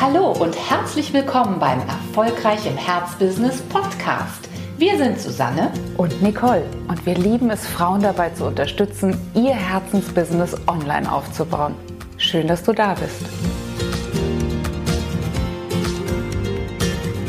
Hallo und herzlich willkommen beim Erfolgreich im Herzbusiness Podcast. Wir sind Susanne und Nicole und wir lieben es, Frauen dabei zu unterstützen, ihr Herzensbusiness online aufzubauen. Schön, dass du da bist.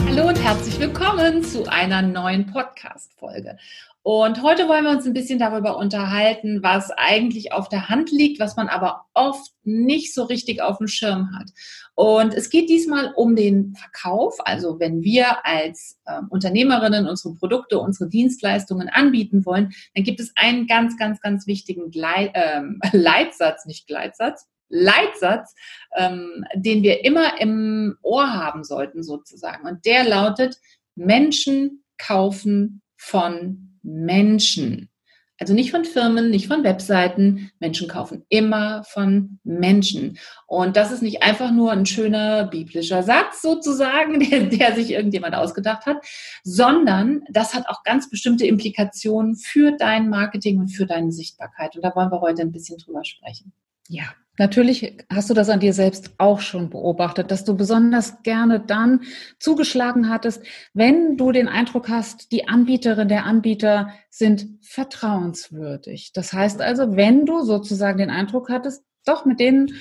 Hallo und herzlich willkommen zu einer neuen Podcast-Folge. Und heute wollen wir uns ein bisschen darüber unterhalten, was eigentlich auf der Hand liegt, was man aber oft nicht so richtig auf dem Schirm hat. Und es geht diesmal um den Verkauf. Also wenn wir als äh, Unternehmerinnen unsere Produkte, unsere Dienstleistungen anbieten wollen, dann gibt es einen ganz, ganz, ganz wichtigen Gleit, äh, Leitsatz, nicht Gleitsatz, Leitsatz, ähm, den wir immer im Ohr haben sollten sozusagen. Und der lautet, Menschen kaufen von Menschen. Also nicht von Firmen, nicht von Webseiten. Menschen kaufen immer von Menschen. Und das ist nicht einfach nur ein schöner biblischer Satz sozusagen, der, der sich irgendjemand ausgedacht hat, sondern das hat auch ganz bestimmte Implikationen für dein Marketing und für deine Sichtbarkeit. Und da wollen wir heute ein bisschen drüber sprechen. Ja, natürlich hast du das an dir selbst auch schon beobachtet, dass du besonders gerne dann zugeschlagen hattest, wenn du den Eindruck hast, die Anbieterin, der Anbieter sind vertrauenswürdig. Das heißt also, wenn du sozusagen den Eindruck hattest, doch, mit denen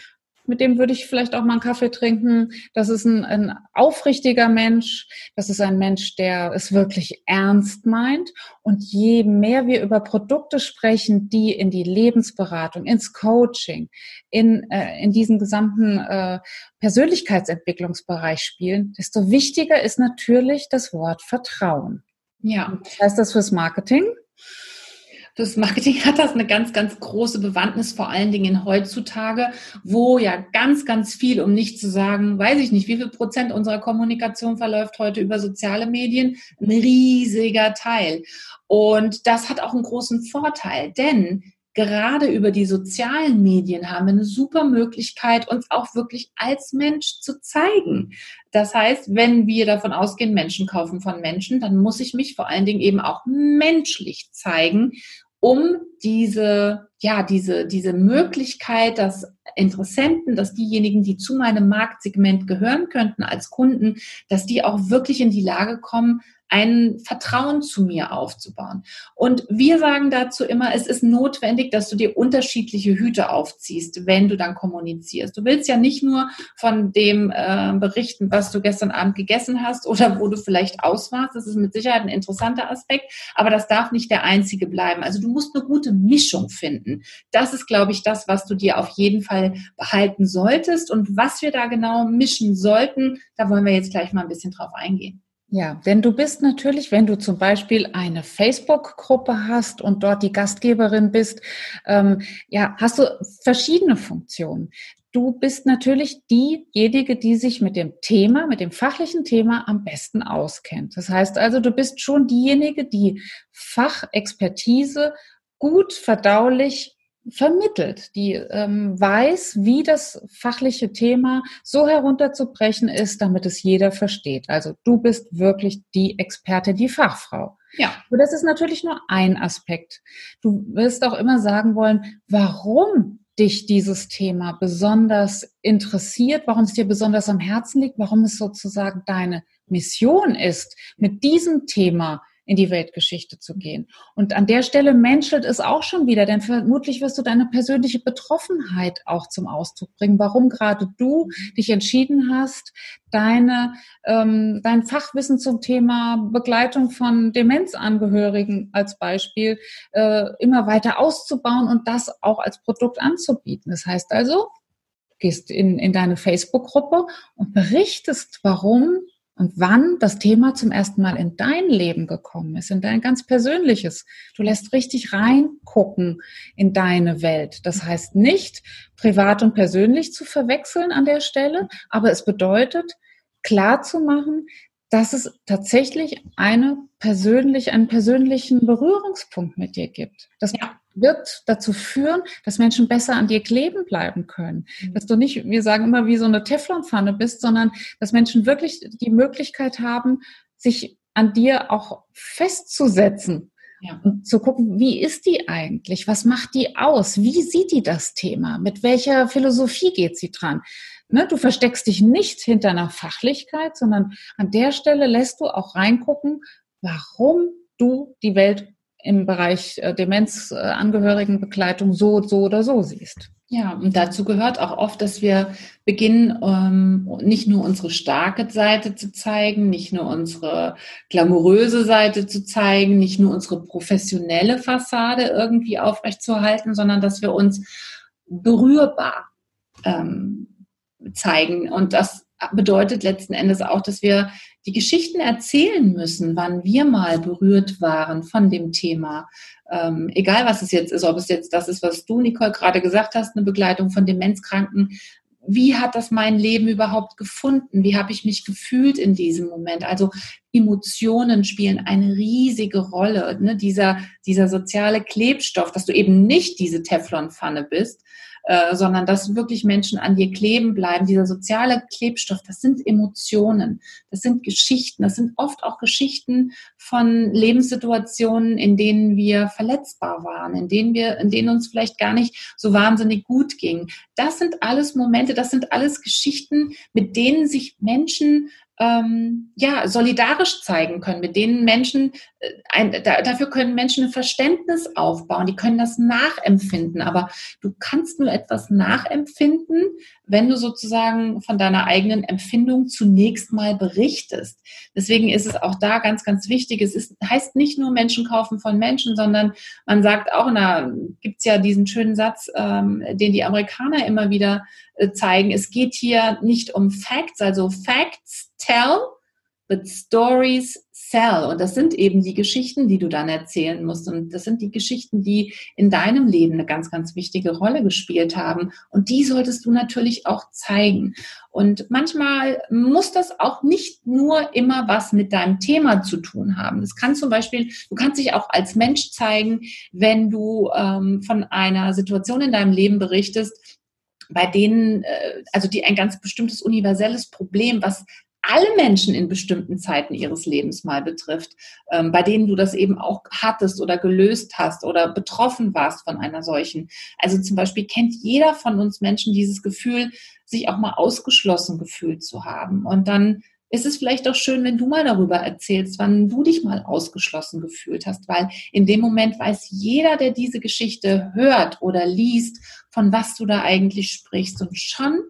mit dem würde ich vielleicht auch mal einen Kaffee trinken. Das ist ein, ein aufrichtiger Mensch. Das ist ein Mensch, der es wirklich ernst meint. Und je mehr wir über Produkte sprechen, die in die Lebensberatung, ins Coaching, in, äh, in diesen gesamten äh, Persönlichkeitsentwicklungsbereich spielen, desto wichtiger ist natürlich das Wort Vertrauen. Ja. Was heißt das fürs Marketing? Fürs Marketing hat das eine ganz, ganz große Bewandtnis, vor allen Dingen heutzutage, wo ja ganz, ganz viel, um nicht zu sagen, weiß ich nicht, wie viel Prozent unserer Kommunikation verläuft heute über soziale Medien, ein riesiger Teil. Und das hat auch einen großen Vorteil, denn gerade über die sozialen Medien haben wir eine super Möglichkeit, uns auch wirklich als Mensch zu zeigen. Das heißt, wenn wir davon ausgehen, Menschen kaufen von Menschen, dann muss ich mich vor allen Dingen eben auch menschlich zeigen, um diese, ja, diese, diese Möglichkeit, dass Interessenten, dass diejenigen, die zu meinem Marktsegment gehören könnten als Kunden, dass die auch wirklich in die Lage kommen, ein Vertrauen zu mir aufzubauen. Und wir sagen dazu immer, es ist notwendig, dass du dir unterschiedliche Hüte aufziehst, wenn du dann kommunizierst. Du willst ja nicht nur von dem äh, berichten, was du gestern Abend gegessen hast oder wo du vielleicht aus warst. Das ist mit Sicherheit ein interessanter Aspekt, aber das darf nicht der einzige bleiben. Also du musst eine gute Mischung finden. Das ist, glaube ich, das, was du dir auf jeden Fall behalten solltest. Und was wir da genau mischen sollten, da wollen wir jetzt gleich mal ein bisschen drauf eingehen. Ja, denn du bist natürlich, wenn du zum Beispiel eine Facebook-Gruppe hast und dort die Gastgeberin bist, ähm, ja, hast du verschiedene Funktionen. Du bist natürlich diejenige, die sich mit dem Thema, mit dem fachlichen Thema am besten auskennt. Das heißt also, du bist schon diejenige, die Fachexpertise gut verdaulich vermittelt, die ähm, weiß, wie das fachliche Thema so herunterzubrechen ist, damit es jeder versteht. Also du bist wirklich die Experte, die Fachfrau. Ja. Und das ist natürlich nur ein Aspekt. Du wirst auch immer sagen wollen, warum dich dieses Thema besonders interessiert, warum es dir besonders am Herzen liegt, warum es sozusagen deine Mission ist, mit diesem Thema in die Weltgeschichte zu gehen. Und an der Stelle menschelt es auch schon wieder, denn vermutlich wirst du deine persönliche Betroffenheit auch zum Ausdruck bringen, warum gerade du dich entschieden hast, deine, ähm, dein Fachwissen zum Thema Begleitung von Demenzangehörigen als Beispiel äh, immer weiter auszubauen und das auch als Produkt anzubieten. Das heißt also, gehst in, in deine Facebook-Gruppe und berichtest, warum und wann das Thema zum ersten Mal in dein Leben gekommen ist, in dein ganz persönliches. Du lässt richtig reingucken in deine Welt. Das heißt nicht privat und persönlich zu verwechseln an der Stelle, aber es bedeutet klar zu machen, dass es tatsächlich eine persönlich, einen persönlichen Berührungspunkt mit dir gibt. Das ja. wird dazu führen, dass Menschen besser an dir kleben bleiben können. Mhm. Dass du nicht, wir sagen immer, wie so eine Teflonpfanne bist, sondern dass Menschen wirklich die Möglichkeit haben, sich an dir auch festzusetzen. Ja. Und zu gucken, wie ist die eigentlich? Was macht die aus? Wie sieht die das Thema? Mit welcher Philosophie geht sie dran? Ne, du versteckst dich nicht hinter einer Fachlichkeit, sondern an der Stelle lässt du auch reingucken, warum du die Welt im Bereich äh, Demenzangehörigenbegleitung so, so oder so siehst. Ja, und dazu gehört auch oft, dass wir beginnen, ähm, nicht nur unsere starke Seite zu zeigen, nicht nur unsere glamouröse Seite zu zeigen, nicht nur unsere professionelle Fassade irgendwie aufrechtzuerhalten, sondern dass wir uns berührbar ähm, zeigen. Und das bedeutet letzten Endes auch, dass wir die Geschichten erzählen müssen, wann wir mal berührt waren von dem Thema. Ähm, egal was es jetzt ist, ob es jetzt das ist, was du, Nicole, gerade gesagt hast, eine Begleitung von Demenzkranken. Wie hat das mein Leben überhaupt gefunden? Wie habe ich mich gefühlt in diesem Moment? Also Emotionen spielen eine riesige Rolle. Ne? Dieser, dieser soziale Klebstoff, dass du eben nicht diese Teflonpfanne bist, äh, sondern dass wirklich Menschen an dir kleben bleiben. Dieser soziale Klebstoff, das sind Emotionen, das sind Geschichten, das sind oft auch Geschichten von Lebenssituationen, in denen wir verletzbar waren, in denen wir, in denen uns vielleicht gar nicht so wahnsinnig gut ging. Das sind alles Momente, das sind alles Geschichten, mit denen sich Menschen ähm, ja, solidarisch zeigen können, mit denen Menschen, äh, ein, da, dafür können Menschen ein Verständnis aufbauen, die können das nachempfinden, aber du kannst nur etwas nachempfinden, wenn du sozusagen von deiner eigenen Empfindung zunächst mal berichtest. Deswegen ist es auch da ganz, ganz wichtig, es ist, heißt nicht nur Menschen kaufen von Menschen, sondern man sagt auch, da gibt's ja diesen schönen Satz, ähm, den die Amerikaner immer wieder äh, zeigen, es geht hier nicht um Facts, also Facts tell, but stories sell. Und das sind eben die Geschichten, die du dann erzählen musst. Und das sind die Geschichten, die in deinem Leben eine ganz, ganz wichtige Rolle gespielt haben. Und die solltest du natürlich auch zeigen. Und manchmal muss das auch nicht nur immer was mit deinem Thema zu tun haben. Das kann zum Beispiel, du kannst dich auch als Mensch zeigen, wenn du ähm, von einer Situation in deinem Leben berichtest, bei denen, äh, also die ein ganz bestimmtes universelles Problem, was alle Menschen in bestimmten Zeiten ihres Lebens mal betrifft, ähm, bei denen du das eben auch hattest oder gelöst hast oder betroffen warst von einer solchen. Also zum Beispiel kennt jeder von uns Menschen dieses Gefühl, sich auch mal ausgeschlossen gefühlt zu haben. Und dann ist es vielleicht auch schön, wenn du mal darüber erzählst, wann du dich mal ausgeschlossen gefühlt hast, weil in dem Moment weiß jeder, der diese Geschichte hört oder liest, von was du da eigentlich sprichst. Und schon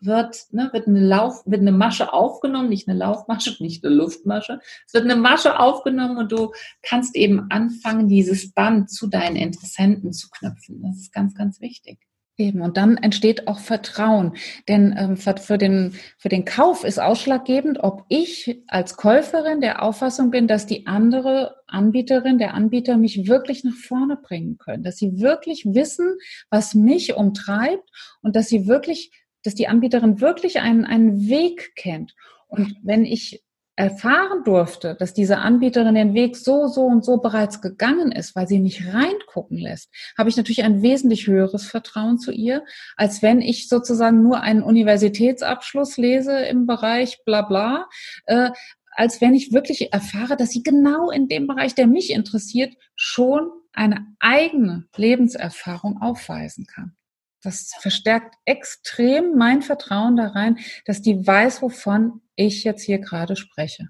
wird, ne, wird eine Lauf, wird eine Masche aufgenommen, nicht eine Laufmasche, nicht eine Luftmasche. Es wird eine Masche aufgenommen und du kannst eben anfangen, dieses Band zu deinen Interessenten zu knüpfen. Das ist ganz, ganz wichtig. Eben, und dann entsteht auch Vertrauen. Denn ähm, für, für, den, für den Kauf ist ausschlaggebend, ob ich als Käuferin der Auffassung bin, dass die andere Anbieterin, der Anbieter mich wirklich nach vorne bringen können. Dass sie wirklich wissen, was mich umtreibt und dass sie wirklich dass die Anbieterin wirklich einen, einen Weg kennt. Und wenn ich erfahren durfte, dass diese Anbieterin den Weg so, so und so bereits gegangen ist, weil sie mich reingucken lässt, habe ich natürlich ein wesentlich höheres Vertrauen zu ihr, als wenn ich sozusagen nur einen Universitätsabschluss lese im Bereich bla bla, äh, als wenn ich wirklich erfahre, dass sie genau in dem Bereich, der mich interessiert, schon eine eigene Lebenserfahrung aufweisen kann. Das verstärkt extrem mein Vertrauen da rein, dass die weiß, wovon ich jetzt hier gerade spreche.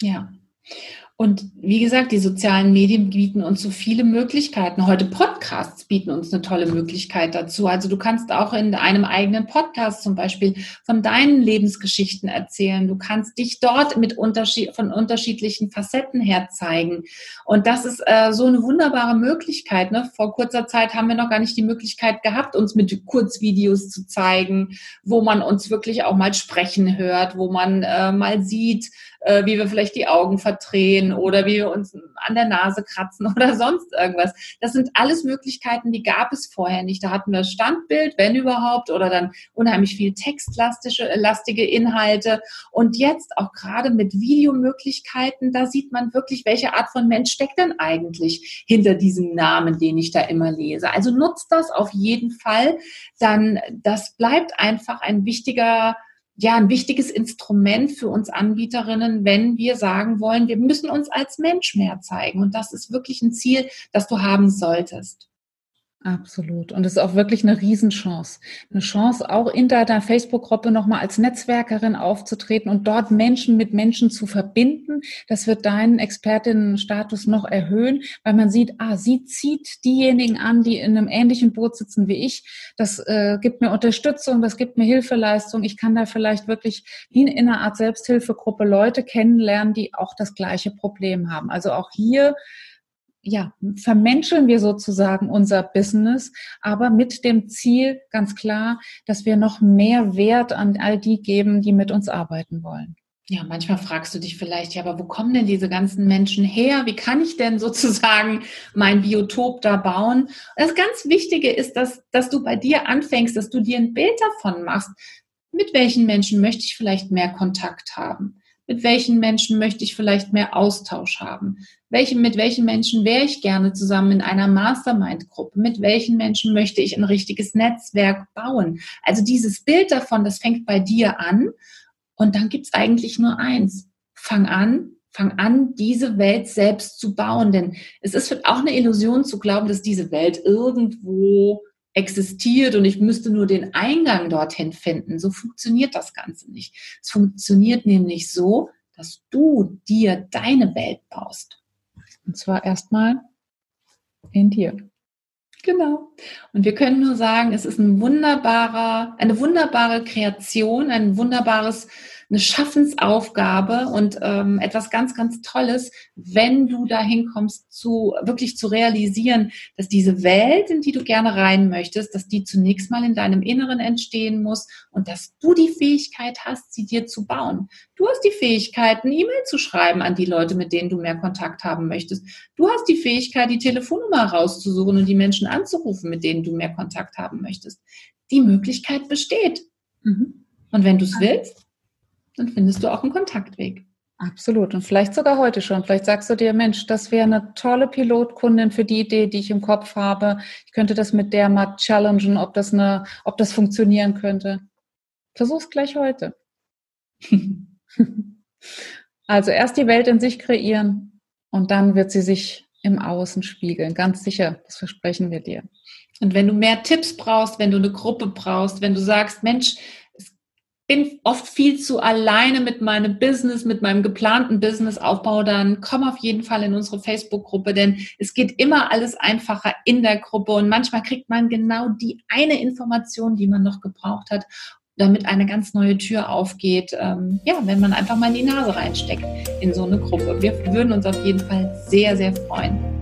Ja. Und wie gesagt, die sozialen Medien bieten uns so viele Möglichkeiten. Heute Podcasts bieten uns eine tolle Möglichkeit dazu. Also du kannst auch in einem eigenen Podcast zum Beispiel von deinen Lebensgeschichten erzählen. Du kannst dich dort mit Unterschied, von unterschiedlichen Facetten her zeigen. Und das ist äh, so eine wunderbare Möglichkeit. Ne? Vor kurzer Zeit haben wir noch gar nicht die Möglichkeit gehabt, uns mit Kurzvideos zu zeigen, wo man uns wirklich auch mal sprechen hört, wo man äh, mal sieht, äh, wie wir vielleicht die Augen verdrehen oder wie wir uns an der Nase kratzen oder sonst irgendwas. Das sind alles Möglichkeiten, die gab es vorher nicht. Da hatten wir Standbild, wenn überhaupt, oder dann unheimlich viel textlastige lastige Inhalte. Und jetzt auch gerade mit Videomöglichkeiten, da sieht man wirklich, welche Art von Mensch steckt denn eigentlich hinter diesem Namen, den ich da immer lese. Also nutzt das auf jeden Fall. Dann, das bleibt einfach ein wichtiger ja ein wichtiges Instrument für uns Anbieterinnen, wenn wir sagen wollen, wir müssen uns als Mensch mehr zeigen. Und das ist wirklich ein Ziel, das du haben solltest. Absolut. Und es ist auch wirklich eine Riesenchance. Eine Chance, auch in deiner Facebook-Gruppe nochmal als Netzwerkerin aufzutreten und dort Menschen mit Menschen zu verbinden. Das wird deinen Expertinnenstatus noch erhöhen, weil man sieht, ah, sie zieht diejenigen an, die in einem ähnlichen Boot sitzen wie ich. Das äh, gibt mir Unterstützung, das gibt mir Hilfeleistung. Ich kann da vielleicht wirklich wie in einer Art Selbsthilfegruppe Leute kennenlernen, die auch das gleiche Problem haben. Also auch hier ja, vermenscheln wir sozusagen unser Business, aber mit dem Ziel ganz klar, dass wir noch mehr Wert an all die geben, die mit uns arbeiten wollen. Ja, manchmal fragst du dich vielleicht, ja, aber wo kommen denn diese ganzen Menschen her? Wie kann ich denn sozusagen mein Biotop da bauen? Das ganz Wichtige ist, dass, dass du bei dir anfängst, dass du dir ein Bild davon machst. Mit welchen Menschen möchte ich vielleicht mehr Kontakt haben? Mit welchen Menschen möchte ich vielleicht mehr Austausch haben? Welche, mit welchen Menschen wäre ich gerne zusammen in einer Mastermind-Gruppe? Mit welchen Menschen möchte ich ein richtiges Netzwerk bauen? Also dieses Bild davon, das fängt bei dir an. Und dann gibt's eigentlich nur eins. Fang an, fang an, diese Welt selbst zu bauen. Denn es ist auch eine Illusion zu glauben, dass diese Welt irgendwo existiert und ich müsste nur den Eingang dorthin finden. So funktioniert das Ganze nicht. Es funktioniert nämlich so, dass du dir deine Welt baust. Und zwar erstmal in dir. Genau. Und wir können nur sagen, es ist ein wunderbarer, eine wunderbare Kreation, ein wunderbares eine Schaffensaufgabe und ähm, etwas ganz, ganz Tolles, wenn du dahin kommst, zu wirklich zu realisieren, dass diese Welt, in die du gerne rein möchtest, dass die zunächst mal in deinem Inneren entstehen muss und dass du die Fähigkeit hast, sie dir zu bauen. Du hast die Fähigkeit, eine E-Mail zu schreiben an die Leute, mit denen du mehr Kontakt haben möchtest. Du hast die Fähigkeit, die Telefonnummer rauszusuchen und die Menschen anzurufen, mit denen du mehr Kontakt haben möchtest. Die Möglichkeit besteht. Mhm. Und wenn du es willst, dann findest du auch einen Kontaktweg. Absolut. Und vielleicht sogar heute schon. Vielleicht sagst du dir, Mensch, das wäre eine tolle Pilotkundin für die Idee, die ich im Kopf habe. Ich könnte das mit der mal challengen, ob das eine, ob das funktionieren könnte. Versuch's gleich heute. also erst die Welt in sich kreieren und dann wird sie sich im Außen spiegeln. Ganz sicher. Das versprechen wir dir. Und wenn du mehr Tipps brauchst, wenn du eine Gruppe brauchst, wenn du sagst, Mensch, bin oft viel zu alleine mit meinem Business, mit meinem geplanten Businessaufbau, dann komm auf jeden Fall in unsere Facebook-Gruppe, denn es geht immer alles einfacher in der Gruppe und manchmal kriegt man genau die eine Information, die man noch gebraucht hat, damit eine ganz neue Tür aufgeht, ähm, ja, wenn man einfach mal in die Nase reinsteckt in so eine Gruppe. Wir würden uns auf jeden Fall sehr, sehr freuen.